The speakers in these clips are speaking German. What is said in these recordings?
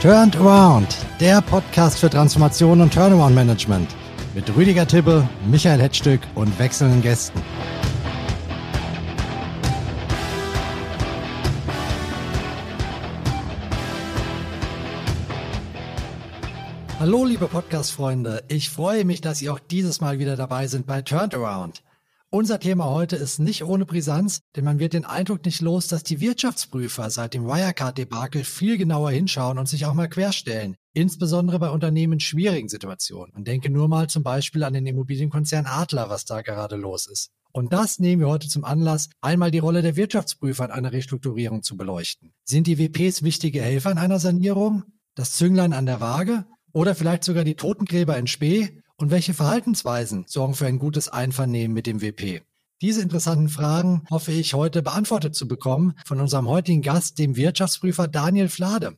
Turned Around, der Podcast für Transformation und Turnaround Management mit Rüdiger Tibbe, Michael Hetzstück und wechselnden Gästen. Hallo liebe Podcast-Freunde, ich freue mich, dass ihr auch dieses Mal wieder dabei sind bei Turned Around. Unser Thema heute ist nicht ohne Brisanz, denn man wird den Eindruck nicht los, dass die Wirtschaftsprüfer seit dem Wirecard-Debakel viel genauer hinschauen und sich auch mal querstellen. Insbesondere bei Unternehmen in schwierigen Situationen. Und denke nur mal zum Beispiel an den Immobilienkonzern Adler, was da gerade los ist. Und das nehmen wir heute zum Anlass, einmal die Rolle der Wirtschaftsprüfer in einer Restrukturierung zu beleuchten. Sind die WPs wichtige Helfer in einer Sanierung? Das Zünglein an der Waage? Oder vielleicht sogar die Totengräber in Spee? Und welche Verhaltensweisen sorgen für ein gutes Einvernehmen mit dem WP? Diese interessanten Fragen hoffe ich heute beantwortet zu bekommen von unserem heutigen Gast, dem Wirtschaftsprüfer Daniel Flade.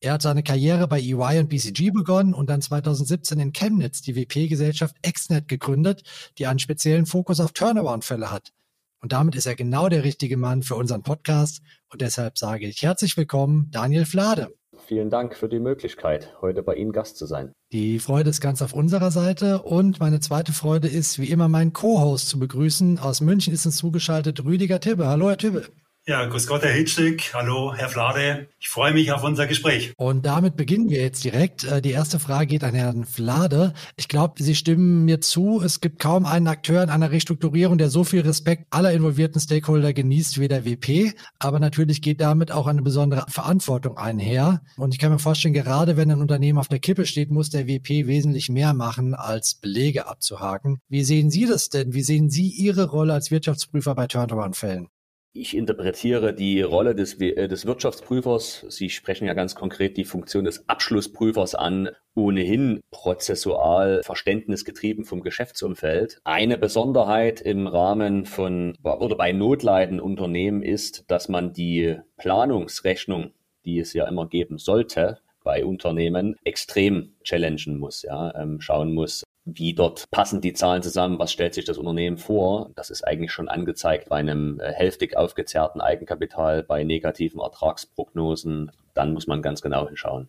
Er hat seine Karriere bei EY und BCG begonnen und dann 2017 in Chemnitz die WP-Gesellschaft Exnet gegründet, die einen speziellen Fokus auf Turnaround-Fälle hat. Und damit ist er genau der richtige Mann für unseren Podcast. Und deshalb sage ich herzlich willkommen, Daniel Flade. Vielen Dank für die Möglichkeit, heute bei Ihnen Gast zu sein. Die Freude ist ganz auf unserer Seite und meine zweite Freude ist, wie immer, meinen Co-Host zu begrüßen. Aus München ist uns zugeschaltet Rüdiger Tibbe. Hallo, Herr Tibbe. Ja, grüß Gott, Herr Hitschig. Hallo, Herr Flade. Ich freue mich auf unser Gespräch. Und damit beginnen wir jetzt direkt. Äh, die erste Frage geht an Herrn Flade. Ich glaube, Sie stimmen mir zu. Es gibt kaum einen Akteur in einer Restrukturierung, der so viel Respekt aller involvierten Stakeholder genießt wie der WP. Aber natürlich geht damit auch eine besondere Verantwortung einher. Und ich kann mir vorstellen, gerade wenn ein Unternehmen auf der Kippe steht, muss der WP wesentlich mehr machen, als Belege abzuhaken. Wie sehen Sie das denn? Wie sehen Sie Ihre Rolle als Wirtschaftsprüfer bei Turnaround-Fällen? Ich interpretiere die Rolle des, äh, des Wirtschaftsprüfers, Sie sprechen ja ganz konkret die Funktion des Abschlussprüfers an, ohnehin prozessual verständnisgetrieben vom Geschäftsumfeld. Eine Besonderheit im Rahmen von oder bei notleidenden Unternehmen ist, dass man die Planungsrechnung, die es ja immer geben sollte, bei Unternehmen extrem challengen muss, ja, ähm, schauen muss, wie dort passen die Zahlen zusammen, was stellt sich das Unternehmen vor. Das ist eigentlich schon angezeigt bei einem äh, hälftig aufgezerrten Eigenkapital, bei negativen Ertragsprognosen. Dann muss man ganz genau hinschauen.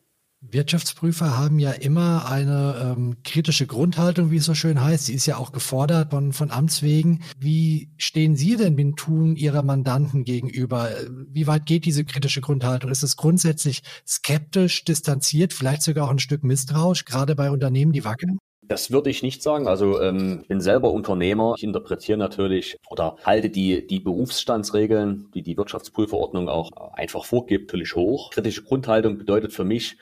Wirtschaftsprüfer haben ja immer eine ähm, kritische Grundhaltung, wie es so schön heißt. Sie ist ja auch gefordert von, von Amts wegen. Wie stehen Sie denn dem Tun Ihrer Mandanten gegenüber? Wie weit geht diese kritische Grundhaltung? Ist es grundsätzlich skeptisch, distanziert, vielleicht sogar auch ein Stück misstrauisch, gerade bei Unternehmen, die wackeln? Das würde ich nicht sagen. Also ähm, bin selber Unternehmer. Ich interpretiere natürlich oder halte die, die Berufsstandsregeln, die die Wirtschaftsprüferordnung auch einfach vorgibt, natürlich hoch. Kritische Grundhaltung bedeutet für mich,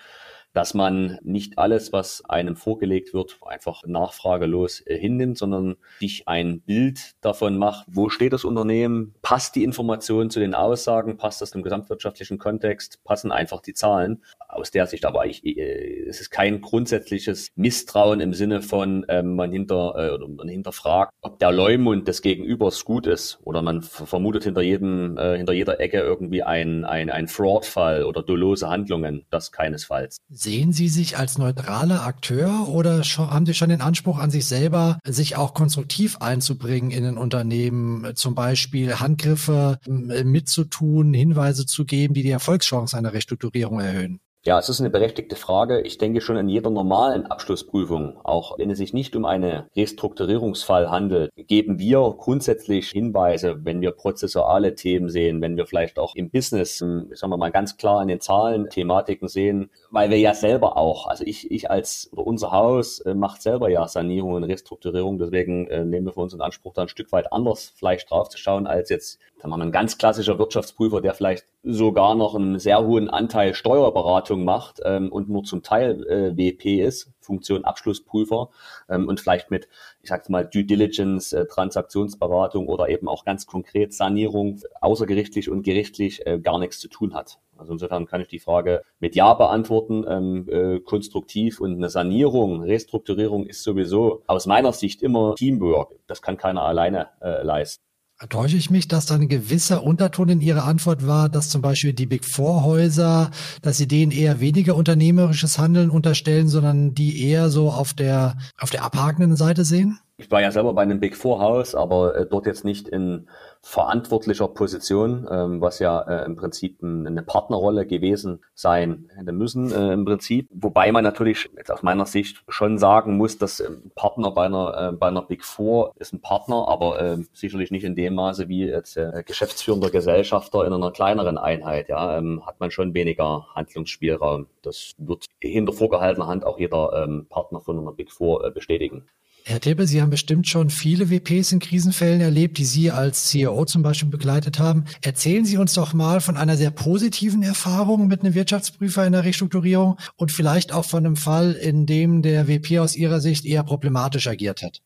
dass man nicht alles, was einem vorgelegt wird, einfach nachfragelos äh, hinnimmt, sondern sich ein Bild davon macht, wo steht das Unternehmen, passt die Information zu den Aussagen, passt das im gesamtwirtschaftlichen Kontext, passen einfach die Zahlen. Aus der Sicht aber ich, äh, es ist kein grundsätzliches Misstrauen im Sinne von ähm, man hinter äh, oder man hinterfragt, ob der Leumund des Gegenübers gut ist oder man vermutet hinter jedem hinter jeder Ecke irgendwie ein ein, ein Fraud-Fall oder dolose Handlungen. Das keinesfalls. Sehen Sie sich als neutraler Akteur oder haben Sie schon den Anspruch an sich selber, sich auch konstruktiv einzubringen in ein Unternehmen, zum Beispiel Handgriffe mitzutun, Hinweise zu geben, die die Erfolgschancen einer Restrukturierung erhöhen? Ja, es ist eine berechtigte Frage. Ich denke schon in jeder normalen Abschlussprüfung, auch wenn es sich nicht um einen Restrukturierungsfall handelt, geben wir grundsätzlich Hinweise, wenn wir prozessuale Themen sehen, wenn wir vielleicht auch im Business, sagen wir mal ganz klar an den Zahlen Thematiken sehen, weil wir ja selber auch, also ich, ich als oder unser Haus äh, macht selber ja Sanierung und Restrukturierung, deswegen äh, nehmen wir für uns in Anspruch, da ein Stück weit anders vielleicht drauf zu schauen, als jetzt da man ein ganz klassischer Wirtschaftsprüfer, der vielleicht sogar noch einen sehr hohen Anteil Steuerberatung macht ähm, und nur zum Teil äh, WP ist, Funktion Abschlussprüfer ähm, und vielleicht mit, ich sag's mal, Due Diligence, äh, Transaktionsberatung oder eben auch ganz konkret Sanierung außergerichtlich und gerichtlich äh, gar nichts zu tun hat. Also insofern kann ich die Frage mit Ja beantworten, ähm, äh, konstruktiv und eine Sanierung, Restrukturierung ist sowieso aus meiner Sicht immer Teamwork. Das kann keiner alleine äh, leisten. Täusche ich mich, dass da ein gewisser Unterton in Ihrer Antwort war, dass zum Beispiel die Big Four Häuser, dass Sie denen eher weniger unternehmerisches Handeln unterstellen, sondern die eher so auf der, auf der abhakenden Seite sehen? Ich war ja selber bei einem Big Four Haus, aber äh, dort jetzt nicht in verantwortlicher Position, ähm, was ja äh, im Prinzip ein, eine Partnerrolle gewesen sein hätte müssen äh, im Prinzip. Wobei man natürlich jetzt aus meiner Sicht schon sagen muss, dass ein Partner bei einer, äh, bei einer Big Four ist ein Partner, aber äh, sicherlich nicht in dem Maße wie jetzt äh, geschäftsführender Gesellschafter in einer kleineren Einheit. Ja, ähm, hat man schon weniger Handlungsspielraum. Das wird hinter vorgehaltener Hand auch jeder ähm, Partner von einer Big Four äh, bestätigen. Herr Tippe, Sie haben bestimmt schon viele WPs in Krisenfällen erlebt, die Sie als CEO zum Beispiel begleitet haben. Erzählen Sie uns doch mal von einer sehr positiven Erfahrung mit einem Wirtschaftsprüfer in der Restrukturierung und vielleicht auch von einem Fall, in dem der WP aus Ihrer Sicht eher problematisch agiert hat.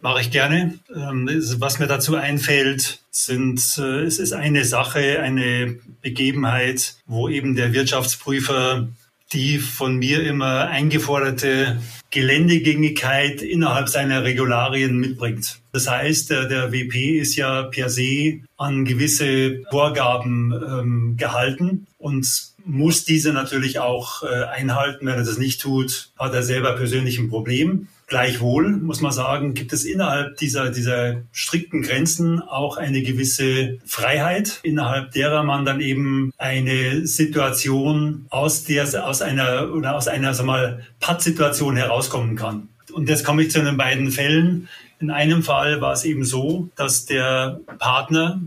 Mache ich gerne. Ähm, was mir dazu einfällt, sind, äh, es ist eine Sache, eine Begebenheit, wo eben der Wirtschaftsprüfer die von mir immer eingeforderte Geländegängigkeit innerhalb seiner Regularien mitbringt. Das heißt, der, der WP ist ja per se an gewisse Vorgaben ähm, gehalten und muss diese natürlich auch äh, einhalten. Wenn er das nicht tut, hat er selber persönlich ein Problem. Gleichwohl muss man sagen, gibt es innerhalb dieser, dieser strikten Grenzen auch eine gewisse Freiheit, innerhalb derer man dann eben eine Situation aus der, aus einer, oder aus einer, sag mal, Pattsituation herauskommen kann. Und jetzt komme ich zu den beiden Fällen. In einem Fall war es eben so, dass der Partner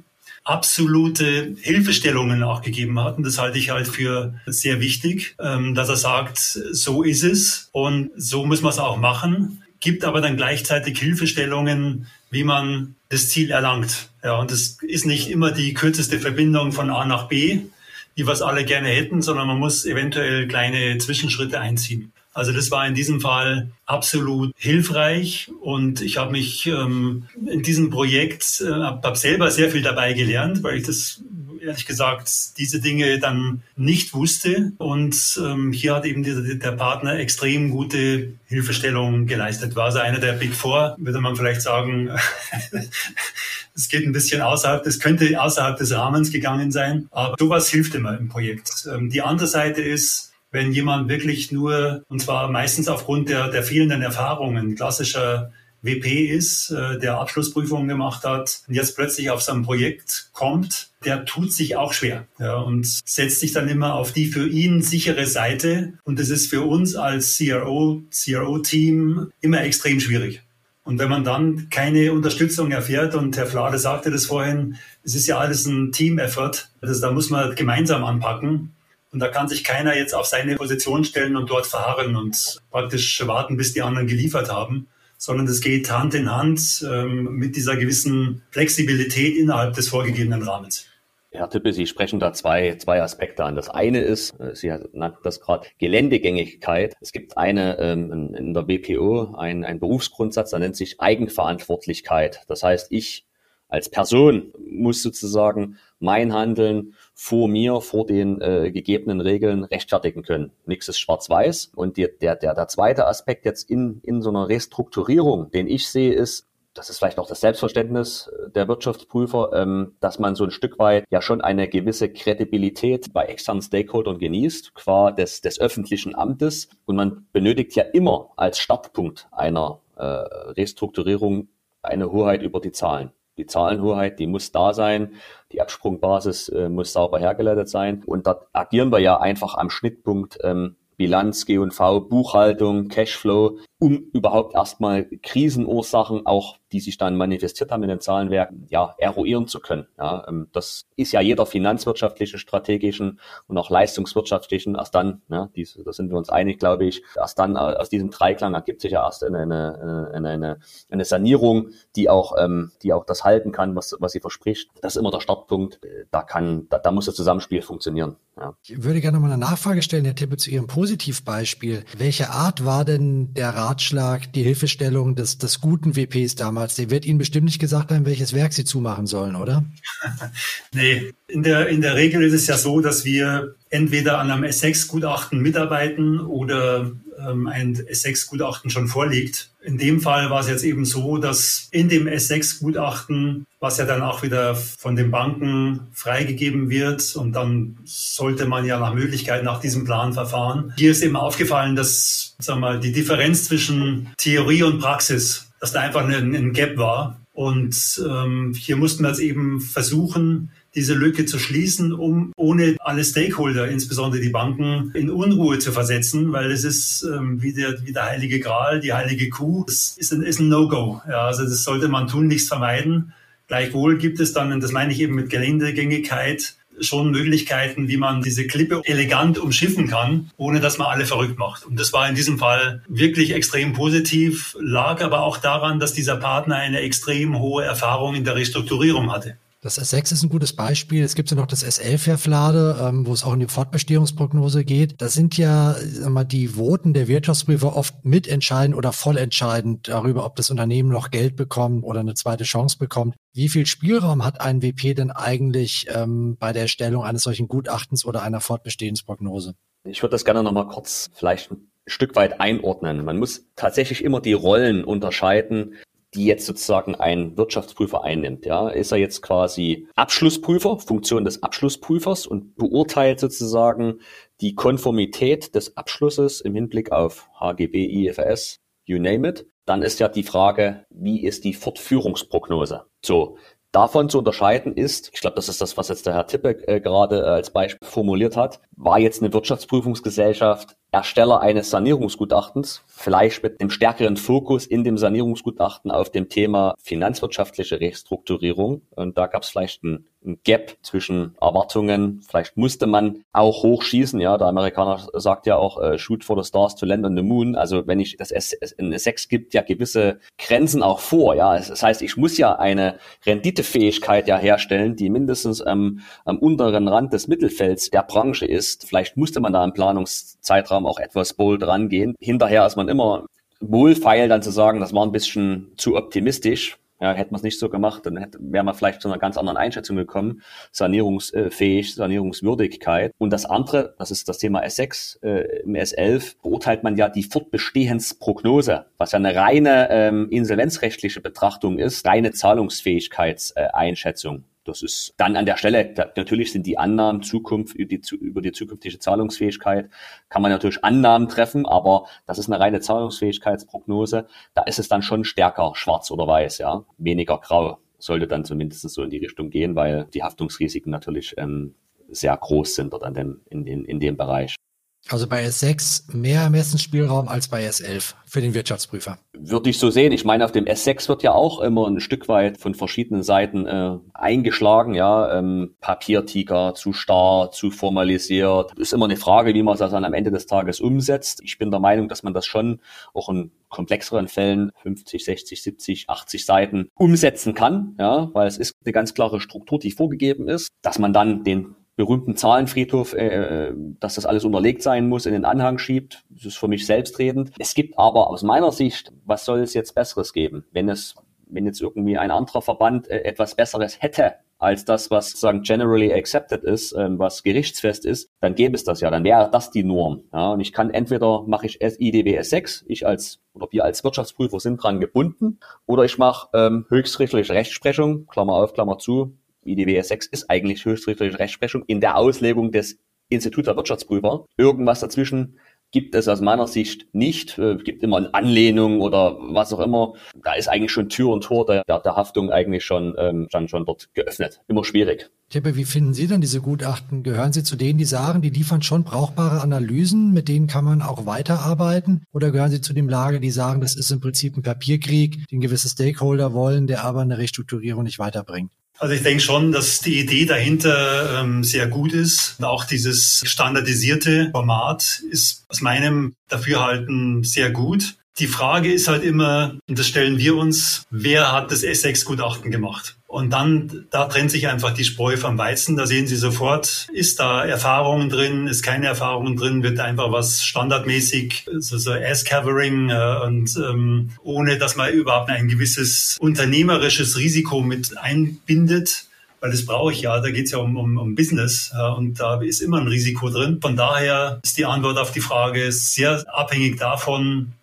absolute Hilfestellungen auch gegeben hat. Und das halte ich halt für sehr wichtig, ähm, dass er sagt, so ist es und so muss man es auch machen, gibt aber dann gleichzeitig Hilfestellungen, wie man das Ziel erlangt. Ja, und das ist nicht immer die kürzeste Verbindung von A nach B, wie wir es alle gerne hätten, sondern man muss eventuell kleine Zwischenschritte einziehen. Also das war in diesem Fall absolut hilfreich und ich habe mich ähm, in diesem Projekt, äh, habe selber sehr viel dabei gelernt, weil ich das ehrlich gesagt diese Dinge dann nicht wusste. Und ähm, hier hat eben die, der Partner extrem gute Hilfestellung geleistet. War also einer der Big Four, würde man vielleicht sagen. Es geht ein bisschen außerhalb, das könnte außerhalb des Rahmens gegangen sein, aber sowas hilft immer im Projekt. Ähm, die andere Seite ist, wenn jemand wirklich nur, und zwar meistens aufgrund der, der fehlenden Erfahrungen, klassischer WP ist, äh, der Abschlussprüfungen gemacht hat und jetzt plötzlich auf sein Projekt kommt, der tut sich auch schwer ja, und setzt sich dann immer auf die für ihn sichere Seite. Und das ist für uns als CRO, CRO-Team immer extrem schwierig. Und wenn man dann keine Unterstützung erfährt, und Herr Flade sagte das vorhin, es ist ja alles ein Team-Effort, also da muss man gemeinsam anpacken. Und da kann sich keiner jetzt auf seine Position stellen und dort verharren und praktisch warten, bis die anderen geliefert haben, sondern das geht Hand in Hand ähm, mit dieser gewissen Flexibilität innerhalb des vorgegebenen Rahmens. Herr Tippe, Sie sprechen da zwei, zwei Aspekte an. Das eine ist, äh, Sie nannten das gerade, Geländegängigkeit. Es gibt eine ähm, in der WPO, ein, ein Berufsgrundsatz, der nennt sich Eigenverantwortlichkeit. Das heißt, ich als Person muss sozusagen mein Handeln vor mir, vor den äh, gegebenen Regeln rechtfertigen können. Nichts ist schwarz-weiß. Und die, der, der, der zweite Aspekt jetzt in, in so einer Restrukturierung, den ich sehe, ist, das ist vielleicht auch das Selbstverständnis der Wirtschaftsprüfer, ähm, dass man so ein Stück weit ja schon eine gewisse Kredibilität bei externen Stakeholdern genießt, qua des, des öffentlichen Amtes. Und man benötigt ja immer als Startpunkt einer äh, Restrukturierung eine Hoheit über die Zahlen die Zahlenhoheit, die muss da sein, die Absprungbasis äh, muss sauber hergeleitet sein. Und dort agieren wir ja einfach am Schnittpunkt ähm, Bilanz, G&V, Buchhaltung, Cashflow, um überhaupt erstmal Krisenursachen, auch die sich dann manifestiert haben in den Zahlenwerken, ja, eruieren zu können. Ja, ähm, das ist ja jeder finanzwirtschaftlichen, strategischen und auch leistungswirtschaftlichen, erst dann, ja, dies, da sind wir uns einig, glaube ich, erst dann äh, aus diesem Dreiklang ergibt sich ja erst eine, eine, eine, eine, Sanierung, die auch, ähm, die auch das halten kann, was, was sie verspricht. Das ist immer der Startpunkt. Da kann, da, da muss das Zusammenspiel funktionieren. Ja. Ich würde gerne mal eine Nachfrage stellen, Herr Tippe, zu Ihrem Positivbeispiel. Welche Art war denn der Ratschlag, die Hilfestellung des, des guten WPs damals? Der wird Ihnen bestimmt nicht gesagt haben, welches Werk Sie zumachen sollen, oder? nee, in der, in der Regel ist es ja so, dass wir entweder an einem S6-Gutachten mitarbeiten oder ähm, ein S6-Gutachten schon vorliegt. In dem Fall war es jetzt eben so, dass in dem S6-Gutachten, was ja dann auch wieder von den Banken freigegeben wird und dann sollte man ja nach Möglichkeit nach diesem Plan verfahren. Hier ist eben aufgefallen, dass sag mal, die Differenz zwischen Theorie und Praxis dass da einfach ein, ein Gap war. Und ähm, hier mussten wir jetzt eben versuchen, diese Lücke zu schließen, um ohne alle Stakeholder, insbesondere die Banken, in Unruhe zu versetzen, weil es ist ähm, wie, der, wie der heilige Gral, die heilige Kuh. Das ist ein, ist ein No-Go. Ja, also das sollte man tun, nichts vermeiden. Gleichwohl gibt es dann, und das meine ich eben mit Geländegängigkeit, schon Möglichkeiten, wie man diese Klippe elegant umschiffen kann, ohne dass man alle verrückt macht. Und das war in diesem Fall wirklich extrem positiv, lag aber auch daran, dass dieser Partner eine extrem hohe Erfahrung in der Restrukturierung hatte. Das S6 ist ein gutes Beispiel. Es gibt ja noch das S11-Verflade, ähm, wo es auch in die Fortbestehungsprognose geht. Da sind ja mal, die Voten der Wirtschaftsprüfer oft mitentscheidend oder vollentscheidend darüber, ob das Unternehmen noch Geld bekommt oder eine zweite Chance bekommt. Wie viel Spielraum hat ein WP denn eigentlich ähm, bei der Erstellung eines solchen Gutachtens oder einer Fortbestehensprognose? Ich würde das gerne nochmal kurz vielleicht ein Stück weit einordnen. Man muss tatsächlich immer die Rollen unterscheiden die jetzt sozusagen ein Wirtschaftsprüfer einnimmt. Ja, ist er jetzt quasi Abschlussprüfer, Funktion des Abschlussprüfers und beurteilt sozusagen die Konformität des Abschlusses im Hinblick auf HGB, IFRS, you name it. Dann ist ja die Frage, wie ist die Fortführungsprognose? So, davon zu unterscheiden ist, ich glaube, das ist das, was jetzt der Herr Tippe äh, gerade äh, als Beispiel formuliert hat, war jetzt eine Wirtschaftsprüfungsgesellschaft Ersteller eines Sanierungsgutachtens, vielleicht mit dem stärkeren Fokus in dem Sanierungsgutachten auf dem Thema finanzwirtschaftliche Restrukturierung. Und da gab es vielleicht ein ein Gap zwischen Erwartungen. Vielleicht musste man auch hochschießen. Ja, der Amerikaner sagt ja auch, äh, shoot for the stars to land on the moon. Also wenn ich das S, in S6 gibt ja gewisse Grenzen auch vor. Ja, das heißt, ich muss ja eine Renditefähigkeit ja herstellen, die mindestens am, am unteren Rand des Mittelfelds der Branche ist. Vielleicht musste man da im Planungszeitraum auch etwas bold rangehen. Hinterher ist man immer wohlfeil dann zu sagen, das war ein bisschen zu optimistisch. Ja, hätte man es nicht so gemacht, dann wäre man vielleicht zu einer ganz anderen Einschätzung gekommen. Sanierungsfähig, Sanierungswürdigkeit. Und das andere, das ist das Thema S6, äh, im S11 beurteilt man ja die Fortbestehensprognose, was ja eine reine ähm, insolvenzrechtliche Betrachtung ist, reine Zahlungsfähigkeitseinschätzung. Das ist dann an der Stelle, natürlich sind die Annahmen Zukunft über die, über die zukünftige Zahlungsfähigkeit, kann man natürlich Annahmen treffen, aber das ist eine reine Zahlungsfähigkeitsprognose. Da ist es dann schon stärker schwarz oder weiß, ja, weniger grau sollte dann zumindest so in die Richtung gehen, weil die Haftungsrisiken natürlich ähm, sehr groß sind dort an dem, in, den, in dem Bereich. Also bei S6 mehr Ermessensspielraum als bei S11 für den Wirtschaftsprüfer. Würde ich so sehen. Ich meine, auf dem S6 wird ja auch immer ein Stück weit von verschiedenen Seiten äh, eingeschlagen. Ja, ähm, Papiertiger, zu starr, zu formalisiert. Ist immer eine Frage, wie man das dann am Ende des Tages umsetzt. Ich bin der Meinung, dass man das schon auch in komplexeren Fällen 50, 60, 70, 80 Seiten umsetzen kann. Ja, weil es ist eine ganz klare Struktur, die vorgegeben ist, dass man dann den berühmten Zahlenfriedhof, äh, dass das alles unterlegt sein muss, in den Anhang schiebt. Das ist für mich selbstredend. Es gibt aber aus meiner Sicht, was soll es jetzt Besseres geben? Wenn es, wenn jetzt irgendwie ein anderer Verband äh, etwas Besseres hätte, als das, was sozusagen generally accepted ist, ähm, was gerichtsfest ist, dann gäbe es das ja, dann wäre das die Norm. Ja, und ich kann entweder mache ich IDWS 6, ich als oder wir als Wirtschaftsprüfer sind dran gebunden, oder ich mache ähm, höchstrichterliche Rechtsprechung, Klammer auf, Klammer zu, IDWS 6 ist eigentlich höchstrichterliche Rechtsprechung in der Auslegung des Instituts der Wirtschaftsprüfer. Irgendwas dazwischen gibt es aus meiner Sicht nicht. Es äh, gibt immer eine Anlehnung oder was auch immer. Da ist eigentlich schon Tür und Tor der, der, Haftung eigentlich schon, ähm, schon, schon dort geöffnet. Immer schwierig. Tippe, wie finden Sie denn diese Gutachten? Gehören Sie zu denen, die sagen, die liefern schon brauchbare Analysen, mit denen kann man auch weiterarbeiten? Oder gehören Sie zu dem Lager, die sagen, das ist im Prinzip ein Papierkrieg, den gewisse Stakeholder wollen, der aber eine Restrukturierung nicht weiterbringt? Also ich denke schon, dass die Idee dahinter ähm, sehr gut ist. Auch dieses standardisierte Format ist aus meinem Dafürhalten sehr gut. Die Frage ist halt immer, und das stellen wir uns, wer hat das S6-Gutachten gemacht? Und dann, da trennt sich einfach die Spreu vom Weizen. Da sehen Sie sofort, ist da Erfahrungen drin, ist keine Erfahrungen drin, wird einfach was standardmäßig, so, so Ass-Covering äh, und ähm, ohne, dass man überhaupt ein gewisses unternehmerisches Risiko mit einbindet weil das brauche ich ja, da geht es ja um, um, um Business äh, und da ist immer ein Risiko drin. Von daher ist die Antwort auf die Frage sehr abhängig davon,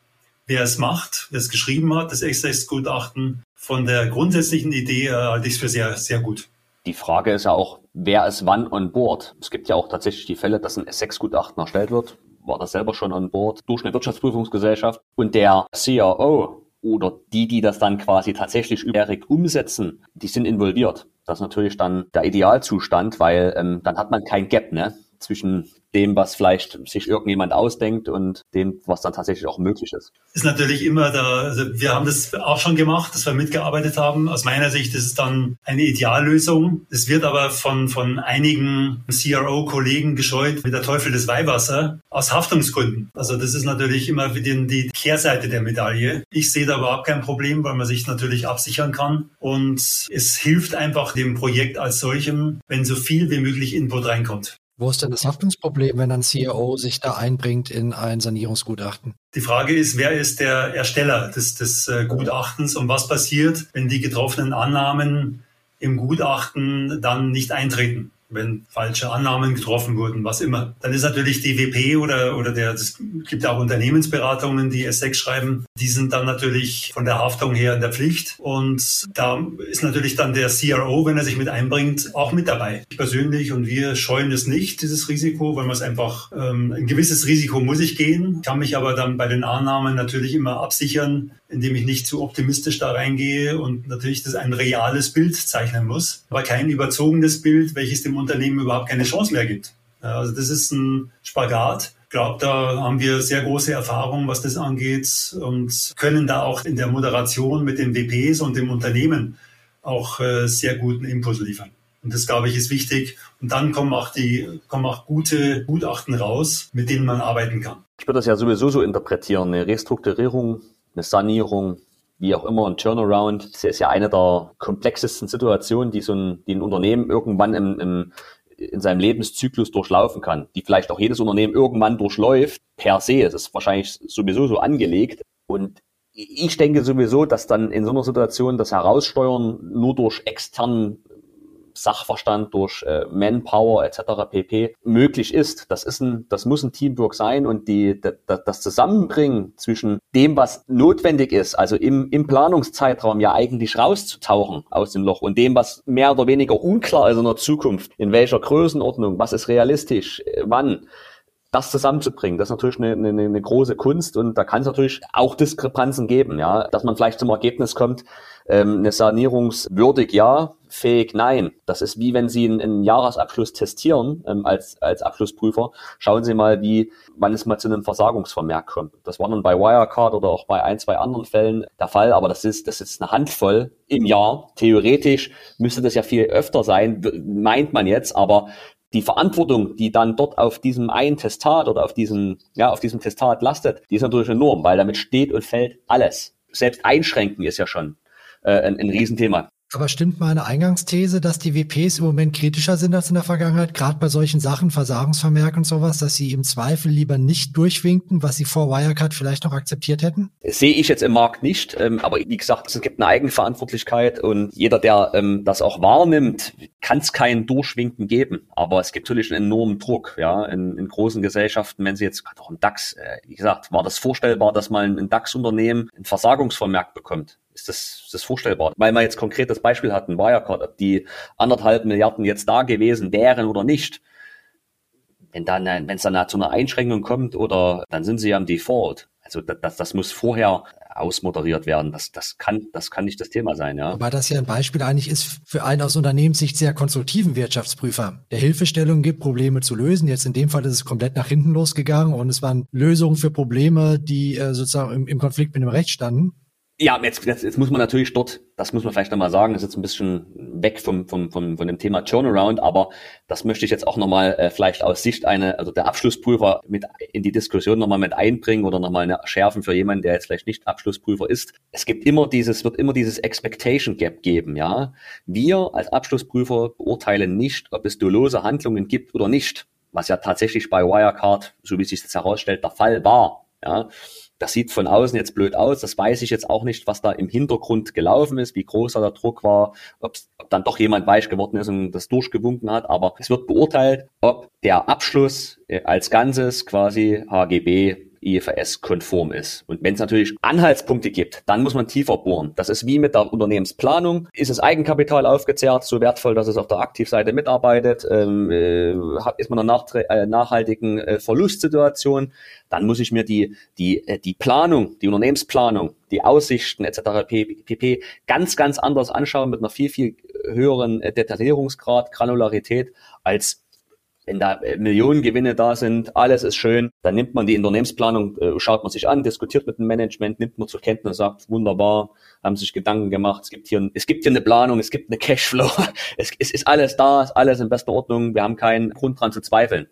wer es macht, wer es geschrieben hat, das Excel-Gutachten. Von der grundsätzlichen Idee äh, halte ich es für sehr, sehr gut. Die Frage ist ja auch, wer ist wann on board? Es gibt ja auch tatsächlich die Fälle, dass ein S6-Gutachten erstellt wird, war das selber schon on board durch eine Wirtschaftsprüfungsgesellschaft und der CRO oder die, die das dann quasi tatsächlich direkt umsetzen, die sind involviert. Das ist natürlich dann der Idealzustand, weil ähm, dann hat man kein Gap ne, zwischen dem, was vielleicht sich irgendjemand ausdenkt und dem, was dann tatsächlich auch möglich ist. Ist natürlich immer da, also wir haben das auch schon gemacht, dass wir mitgearbeitet haben. Aus meiner Sicht ist es dann eine Ideallösung. Es wird aber von, von einigen CRO-Kollegen gescheut wie der Teufel des Weihwasser aus Haftungsgründen. Also das ist natürlich immer die, die Kehrseite der Medaille. Ich sehe da überhaupt kein Problem, weil man sich natürlich absichern kann und es hilft einfach dem Projekt als solchem, wenn so viel wie möglich Input reinkommt. Wo ist denn das Haftungsproblem, wenn ein CEO sich da einbringt in ein Sanierungsgutachten? Die Frage ist, wer ist der Ersteller des, des äh, Gutachtens und was passiert, wenn die getroffenen Annahmen im Gutachten dann nicht eintreten? Wenn falsche Annahmen getroffen wurden, was immer. Dann ist natürlich die WP oder, oder der, es gibt auch Unternehmensberatungen, die S6 schreiben, die sind dann natürlich von der Haftung her in der Pflicht. Und da ist natürlich dann der CRO, wenn er sich mit einbringt, auch mit dabei. Ich persönlich und wir scheuen es nicht, dieses Risiko, weil man es einfach, ähm, ein gewisses Risiko muss ich gehen, kann mich aber dann bei den Annahmen natürlich immer absichern, indem ich nicht zu optimistisch da reingehe und natürlich das ein reales Bild zeichnen muss, aber kein überzogenes Bild, welches dem Unternehmen überhaupt keine Chance mehr gibt. Also das ist ein Spagat. Ich glaube, da haben wir sehr große Erfahrung, was das angeht und können da auch in der Moderation mit den WPs und dem Unternehmen auch äh, sehr guten Input liefern. Und das, glaube ich, ist wichtig. Und dann kommen auch die, kommen auch gute Gutachten raus, mit denen man arbeiten kann. Ich würde das ja sowieso so interpretieren. Eine Restrukturierung eine Sanierung, wie auch immer, ein Turnaround. Das ist ja eine der komplexesten Situationen, die so ein, die ein Unternehmen irgendwann im, im, in seinem Lebenszyklus durchlaufen kann, die vielleicht auch jedes Unternehmen irgendwann durchläuft, per se. Es ist wahrscheinlich sowieso so angelegt. Und ich denke sowieso, dass dann in so einer Situation das Heraussteuern nur durch externen Sachverstand, durch äh, Manpower etc. pp. möglich ist. Das ist ein, das muss ein Teamwork sein und die, das, Zusammenbringen zwischen dem, was notwendig ist, also im, im Planungszeitraum ja eigentlich rauszutauchen aus dem Loch und dem, was mehr oder weniger unklar ist in der Zukunft, in welcher Größenordnung, was ist realistisch, äh, wann das zusammenzubringen, das ist natürlich eine, eine, eine große Kunst und da kann es natürlich auch Diskrepanzen geben, ja, dass man vielleicht zum Ergebnis kommt, ähm, eine sanierungswürdig ja, fähig nein. Das ist wie wenn Sie einen, einen Jahresabschluss testieren ähm, als, als Abschlussprüfer. Schauen Sie mal, wie, wann es mal zu einem Versagungsvermerk kommt. Das war dann bei Wirecard oder auch bei ein, zwei anderen Fällen der Fall, aber das ist, das ist eine Handvoll im Jahr. Theoretisch müsste das ja viel öfter sein, meint man jetzt, aber die Verantwortung, die dann dort auf diesem einen Testat oder auf diesem, ja, auf diesem Testat lastet, die ist natürlich enorm, weil damit steht und fällt alles. Selbst einschränken ist ja schon äh, ein, ein Riesenthema. Aber stimmt meine Eingangsthese, dass die WPs im Moment kritischer sind als in der Vergangenheit, gerade bei solchen Sachen, Versagensvermerk und sowas, dass sie im Zweifel lieber nicht durchwinken, was sie vor Wirecard vielleicht noch akzeptiert hätten? Das sehe ich jetzt im Markt nicht, ähm, aber wie gesagt, es gibt eine Eigenverantwortlichkeit und jeder, der ähm, das auch wahrnimmt, kann es kein Durchwinken geben. Aber es gibt natürlich einen enormen Druck, ja, in, in großen Gesellschaften, wenn sie jetzt gerade auch im DAX, äh, wie gesagt, war das vorstellbar, dass mal ein DAX-Unternehmen ein Versagungsvermerk bekommt ist das, ist das vorstellbar. Weil wir jetzt konkret das Beispiel hatten, Wirecard, ob die anderthalb Milliarden jetzt da gewesen wären oder nicht. Wenn dann, wenn es dann zu einer Einschränkung kommt oder dann sind sie ja im Default. Also das, das muss vorher ausmoderiert werden. Das, das, kann, das kann nicht das Thema sein. Ja. Wobei das ja ein Beispiel eigentlich ist für einen aus Unternehmenssicht sehr konstruktiven Wirtschaftsprüfer, der Hilfestellung gibt, Probleme zu lösen. Jetzt in dem Fall ist es komplett nach hinten losgegangen und es waren Lösungen für Probleme, die äh, sozusagen im, im Konflikt mit dem Recht standen. Ja, jetzt, jetzt, jetzt muss man natürlich dort, das muss man vielleicht nochmal sagen, ist jetzt ein bisschen weg vom, vom, vom, von dem Thema Turnaround, aber das möchte ich jetzt auch nochmal äh, vielleicht aus Sicht einer, also der Abschlussprüfer mit in die Diskussion nochmal mit einbringen oder nochmal schärfen für jemanden, der jetzt vielleicht nicht Abschlussprüfer ist. Es gibt immer dieses, wird immer dieses Expectation Gap geben, ja. Wir als Abschlussprüfer beurteilen nicht, ob es dolose Handlungen gibt oder nicht, was ja tatsächlich bei Wirecard, so wie sich das herausstellt, der Fall war, ja das sieht von außen jetzt blöd aus. Das weiß ich jetzt auch nicht, was da im Hintergrund gelaufen ist, wie groß da der Druck war, ob dann doch jemand weich geworden ist und das durchgewunken hat. Aber es wird beurteilt, ob der Abschluss äh, als Ganzes quasi HGB IFRS-konform ist. Und wenn es natürlich Anhaltspunkte gibt, dann muss man tiefer bohren. Das ist wie mit der Unternehmensplanung. Ist das Eigenkapital aufgezehrt, so wertvoll, dass es auf der Aktivseite mitarbeitet? Ähm, äh, ist man in einer äh, nachhaltigen äh, Verlustsituation? Dann muss ich mir die, die, äh, die Planung, die Unternehmensplanung, die Aussichten etc. pp. ganz, ganz anders anschauen mit einer viel, viel höheren äh, Detaillierungsgrad, Granularität als wenn da äh, Millionen Gewinne da sind, alles ist schön, dann nimmt man die Unternehmensplanung, äh, schaut man sich an, diskutiert mit dem Management, nimmt man zur Kenntnis sagt, wunderbar, haben sich Gedanken gemacht, es gibt hier, es gibt hier eine Planung, es gibt eine Cashflow, es, es ist alles da, ist alles in bester Ordnung, wir haben keinen Grund dran zu zweifeln.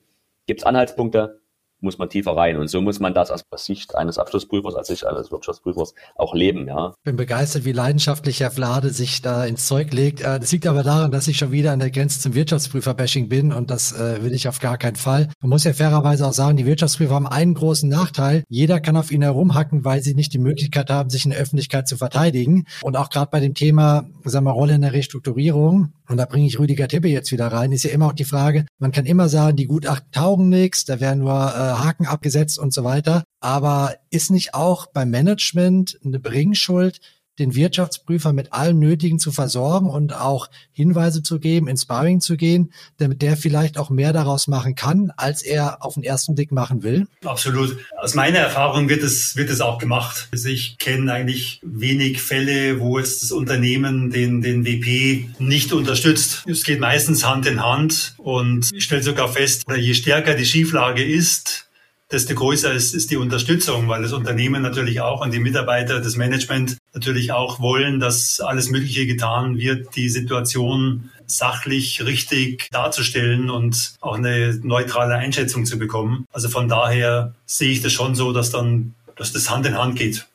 Gibt es Anhaltspunkte? Muss man tiefer rein. Und so muss man das aus Sicht eines Abschlussprüfers, als Sicht eines Wirtschaftsprüfers auch leben, ja. Bin begeistert, wie leidenschaftlich Herr Vlade sich da ins Zeug legt. Äh, das liegt aber daran, dass ich schon wieder an der Grenze zum Wirtschaftsprüfer-Bashing bin und das äh, will ich auf gar keinen Fall. Man muss ja fairerweise auch sagen, die Wirtschaftsprüfer haben einen großen Nachteil. Jeder kann auf ihn herumhacken, weil sie nicht die Möglichkeit haben, sich in der Öffentlichkeit zu verteidigen. Und auch gerade bei dem Thema, sagen wir, Rolle in der Restrukturierung, und da bringe ich Rüdiger Tippe jetzt wieder rein, ist ja immer auch die Frage, man kann immer sagen, die Gutachten taugen nichts, da werden nur äh, Haken abgesetzt und so weiter. Aber ist nicht auch beim Management eine Bringschuld, den Wirtschaftsprüfer mit allem Nötigen zu versorgen und auch Hinweise zu geben, ins Sparring zu gehen, damit der vielleicht auch mehr daraus machen kann, als er auf den ersten Blick machen will? Absolut. Aus meiner Erfahrung wird es, wird es auch gemacht. Also ich kenne eigentlich wenig Fälle, wo es das Unternehmen den, den WP nicht unterstützt. Es geht meistens Hand in Hand und ich stelle sogar fest, je stärker die Schieflage ist, desto größer ist, ist die Unterstützung, weil das Unternehmen natürlich auch und die Mitarbeiter, das Management natürlich auch wollen, dass alles Mögliche getan wird, die Situation sachlich richtig darzustellen und auch eine neutrale Einschätzung zu bekommen. Also von daher sehe ich das schon so, dass dann, dass das Hand in Hand geht.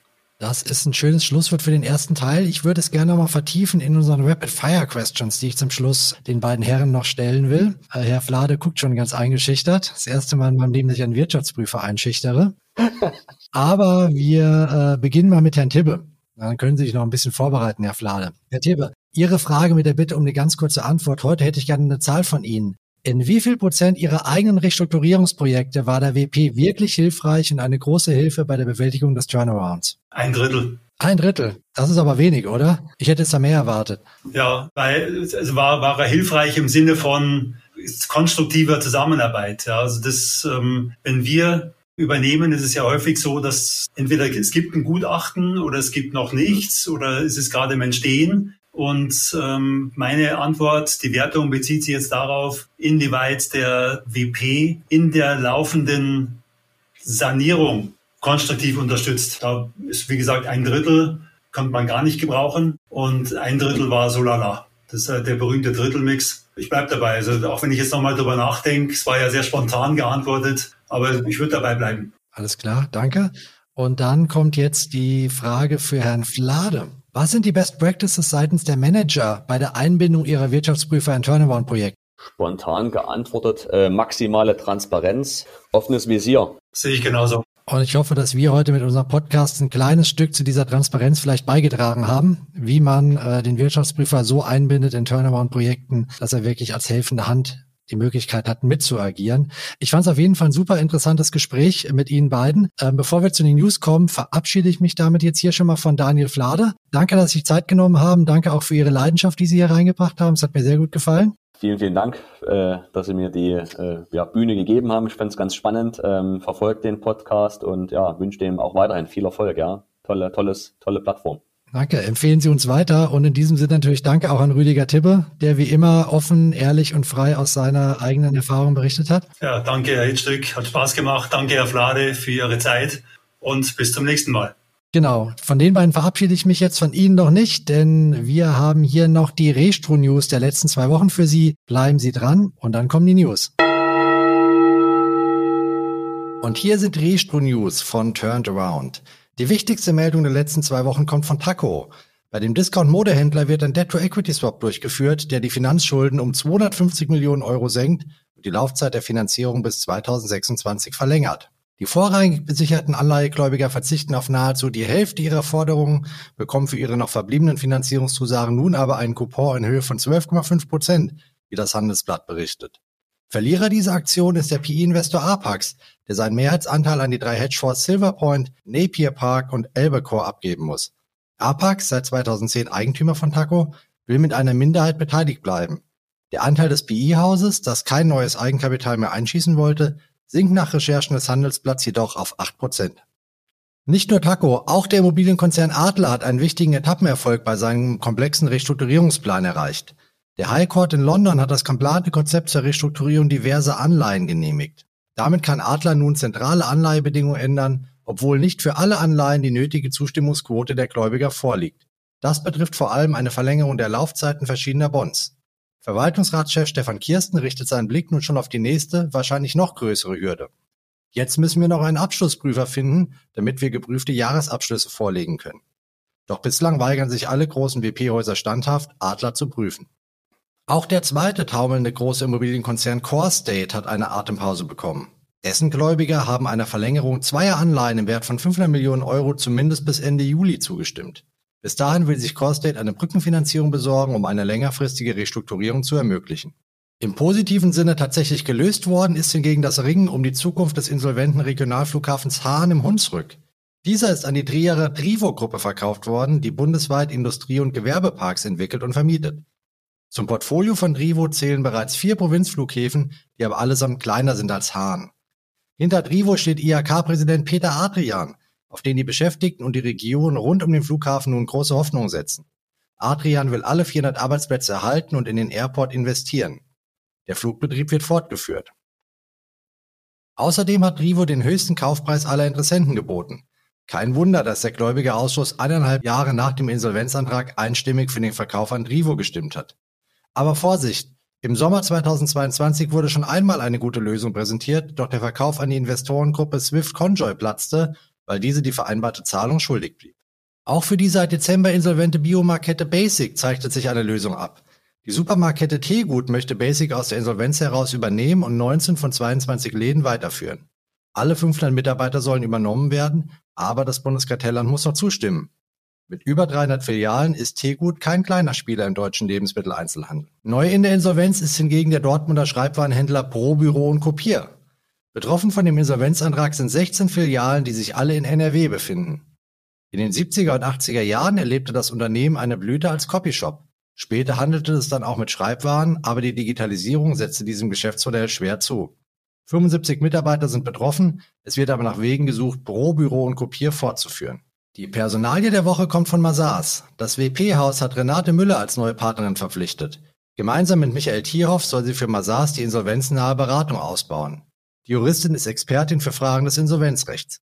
Das ist ein schönes Schlusswort für den ersten Teil. Ich würde es gerne noch mal vertiefen in unseren Rapid Fire Questions, die ich zum Schluss den beiden Herren noch stellen will. Äh, Herr Flade guckt schon ganz eingeschüchtert. Das erste Mal in meinem Leben, dass ich einen Wirtschaftsprüfer einschüchtere. Aber wir äh, beginnen mal mit Herrn Tibbe. Dann können Sie sich noch ein bisschen vorbereiten, Herr Flade. Herr Tibbe, Ihre Frage mit der Bitte um eine ganz kurze Antwort. Heute hätte ich gerne eine Zahl von Ihnen. In wie viel Prozent Ihrer eigenen Restrukturierungsprojekte war der WP wirklich hilfreich und eine große Hilfe bei der Bewältigung des Turnarounds? Ein Drittel. Ein Drittel. Das ist aber wenig, oder? Ich hätte es da mehr erwartet. Ja, weil es war, war er hilfreich im Sinne von konstruktiver Zusammenarbeit. Ja, also das, ähm, wenn wir übernehmen, ist es ja häufig so, dass entweder es gibt ein Gutachten oder es gibt noch nichts oder es ist gerade im Entstehen. Und ähm, meine Antwort, die Wertung bezieht sich jetzt darauf, inwieweit der WP in der laufenden Sanierung konstruktiv unterstützt. Da ist, wie gesagt, ein Drittel konnte man gar nicht gebrauchen und ein Drittel war so lala. Das ist halt der berühmte Drittelmix. Ich bleib dabei. Also auch wenn ich jetzt nochmal drüber nachdenke, es war ja sehr spontan geantwortet, aber ich würde dabei bleiben. Alles klar, danke. Und dann kommt jetzt die Frage für Herrn Flade. Was sind die Best Practices seitens der Manager bei der Einbindung ihrer Wirtschaftsprüfer in Turnaround-Projekte? Spontan geantwortet, äh, maximale Transparenz, offenes Visier. Sehe ich genauso. Und ich hoffe, dass wir heute mit unserem Podcast ein kleines Stück zu dieser Transparenz vielleicht beigetragen haben, wie man äh, den Wirtschaftsprüfer so einbindet in Turnaround-Projekten, dass er wirklich als helfende Hand die Möglichkeit hatten, mitzuagieren. Ich fand es auf jeden Fall ein super interessantes Gespräch mit Ihnen beiden. Ähm, bevor wir zu den News kommen, verabschiede ich mich damit jetzt hier schon mal von Daniel Flade. Danke, dass Sie sich Zeit genommen haben. Danke auch für Ihre Leidenschaft, die Sie hier reingebracht haben. Es hat mir sehr gut gefallen. Vielen, vielen Dank, äh, dass Sie mir die äh, ja, Bühne gegeben haben. Ich fand es ganz spannend. Ähm, verfolgt den Podcast und ja, wünsche dem auch weiterhin viel Erfolg. Ja, tolle, tolles, tolle Plattform. Danke, empfehlen Sie uns weiter und in diesem Sinne natürlich danke auch an Rüdiger Tibbe, der wie immer offen, ehrlich und frei aus seiner eigenen Erfahrung berichtet hat. Ja, danke Herr Hitzstück, hat Spaß gemacht. Danke Herr Flade für Ihre Zeit und bis zum nächsten Mal. Genau, von den beiden verabschiede ich mich jetzt von Ihnen noch nicht, denn wir haben hier noch die Restro-News der letzten zwei Wochen für Sie. Bleiben Sie dran und dann kommen die News. Und hier sind Restro-News von Turned Around. Die wichtigste Meldung der letzten zwei Wochen kommt von Taco. Bei dem Discount-Modehändler wird ein Debt-to-Equity-Swap durchgeführt, der die Finanzschulden um 250 Millionen Euro senkt und die Laufzeit der Finanzierung bis 2026 verlängert. Die vorrangig besicherten Anleihegläubiger verzichten auf nahezu die Hälfte ihrer Forderungen, bekommen für ihre noch verbliebenen Finanzierungszusagen nun aber einen Coupon in Höhe von 12,5 Prozent, wie das Handelsblatt berichtet. Verlierer dieser Aktion ist der PE-Investor Apax, der seinen Mehrheitsanteil an die drei Hedgefonds Silverpoint, Napier Park und Albacore abgeben muss. Apax, seit 2010 Eigentümer von Taco, will mit einer Minderheit beteiligt bleiben. Der Anteil des PE-Hauses, das kein neues Eigenkapital mehr einschießen wollte, sinkt nach Recherchen des Handelsblatts jedoch auf 8%. Nicht nur Taco, auch der Immobilienkonzern Adler hat einen wichtigen Etappenerfolg bei seinem komplexen Restrukturierungsplan erreicht. Der High Court in London hat das komplette Konzept zur Restrukturierung diverser Anleihen genehmigt. Damit kann Adler nun zentrale Anleihebedingungen ändern, obwohl nicht für alle Anleihen die nötige Zustimmungsquote der Gläubiger vorliegt. Das betrifft vor allem eine Verlängerung der Laufzeiten verschiedener Bonds. Verwaltungsratschef Stefan Kirsten richtet seinen Blick nun schon auf die nächste, wahrscheinlich noch größere Hürde. Jetzt müssen wir noch einen Abschlussprüfer finden, damit wir geprüfte Jahresabschlüsse vorlegen können. Doch bislang weigern sich alle großen WP-Häuser standhaft, Adler zu prüfen. Auch der zweite taumelnde große Immobilienkonzern Core State hat eine Atempause bekommen. Dessen Gläubiger haben einer Verlängerung zweier Anleihen im Wert von 500 Millionen Euro zumindest bis Ende Juli zugestimmt. Bis dahin will sich Core State eine Brückenfinanzierung besorgen, um eine längerfristige Restrukturierung zu ermöglichen. Im positiven Sinne tatsächlich gelöst worden ist hingegen das Ringen um die Zukunft des insolventen Regionalflughafens Hahn im Hunsrück. Dieser ist an die Trierer Trivo-Gruppe verkauft worden, die bundesweit Industrie- und Gewerbeparks entwickelt und vermietet. Zum Portfolio von Trivo zählen bereits vier Provinzflughäfen, die aber allesamt kleiner sind als Hahn. Hinter Trivo steht IHK-Präsident Peter Adrian, auf den die Beschäftigten und die Region rund um den Flughafen nun große Hoffnung setzen. Adrian will alle 400 Arbeitsplätze erhalten und in den Airport investieren. Der Flugbetrieb wird fortgeführt. Außerdem hat Rivo den höchsten Kaufpreis aller Interessenten geboten. Kein Wunder, dass der Gläubigerausschuss eineinhalb Jahre nach dem Insolvenzantrag einstimmig für den Verkauf an Rivo gestimmt hat. Aber Vorsicht! Im Sommer 2022 wurde schon einmal eine gute Lösung präsentiert, doch der Verkauf an die Investorengruppe Swift Conjoy platzte, weil diese die vereinbarte Zahlung schuldig blieb. Auch für die seit Dezember insolvente Biomarkette Basic zeichnet sich eine Lösung ab. Die Supermarktkette Teegut möchte Basic aus der Insolvenz heraus übernehmen und 19 von 22 Läden weiterführen. Alle 500 Mitarbeiter sollen übernommen werden, aber das Bundeskartellamt muss noch zustimmen. Mit über 300 Filialen ist Teegut kein kleiner Spieler im deutschen Lebensmitteleinzelhandel. Neu in der Insolvenz ist hingegen der Dortmunder Schreibwarenhändler ProBüro und Kopier. Betroffen von dem Insolvenzantrag sind 16 Filialen, die sich alle in NRW befinden. In den 70er und 80er Jahren erlebte das Unternehmen eine Blüte als Copyshop. Später handelte es dann auch mit Schreibwaren, aber die Digitalisierung setzte diesem Geschäftsmodell schwer zu. 75 Mitarbeiter sind betroffen, es wird aber nach Wegen gesucht, Bürobüro und Kopier fortzuführen. Die Personalie der Woche kommt von Mazars. Das WP-Haus hat Renate Müller als neue Partnerin verpflichtet. Gemeinsam mit Michael Tierhoff soll sie für Mazars die insolvenznahe Beratung ausbauen. Die Juristin ist Expertin für Fragen des Insolvenzrechts.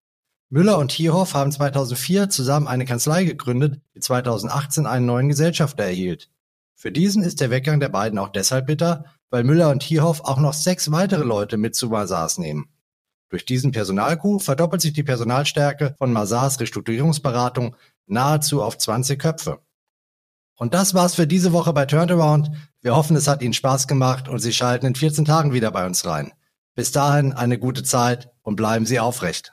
Müller und Tierhoff haben 2004 zusammen eine Kanzlei gegründet, die 2018 einen neuen Gesellschafter erhielt. Für diesen ist der Weggang der beiden auch deshalb bitter, weil Müller und Tierhoff auch noch sechs weitere Leute mit zu Mazars nehmen. Durch diesen Personalcoup verdoppelt sich die Personalstärke von Mazars Restrukturierungsberatung nahezu auf 20 Köpfe. Und das war's für diese Woche bei Turnaround. Wir hoffen, es hat Ihnen Spaß gemacht und Sie schalten in 14 Tagen wieder bei uns rein. Bis dahin eine gute Zeit und bleiben Sie aufrecht.